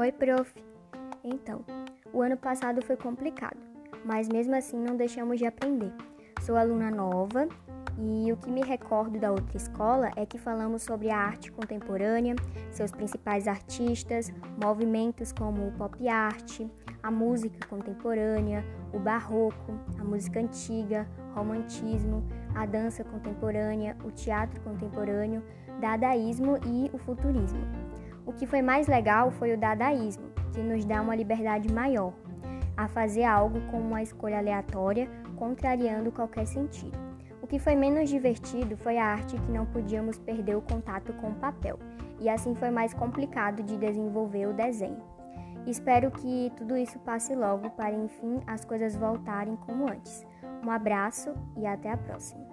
Oi, prof. Então, o ano passado foi complicado, mas mesmo assim não deixamos de aprender. Sou aluna nova e o que me recordo da outra escola é que falamos sobre a arte contemporânea, seus principais artistas, movimentos como o pop art, a música contemporânea, o barroco, a música antiga, romantismo, a dança contemporânea, o teatro contemporâneo, dadaísmo e o futurismo. O que foi mais legal foi o dadaísmo, que nos dá uma liberdade maior a fazer algo com uma escolha aleatória, contrariando qualquer sentido. O que foi menos divertido foi a arte que não podíamos perder o contato com o papel, e assim foi mais complicado de desenvolver o desenho. Espero que tudo isso passe logo para enfim as coisas voltarem como antes. Um abraço e até a próxima.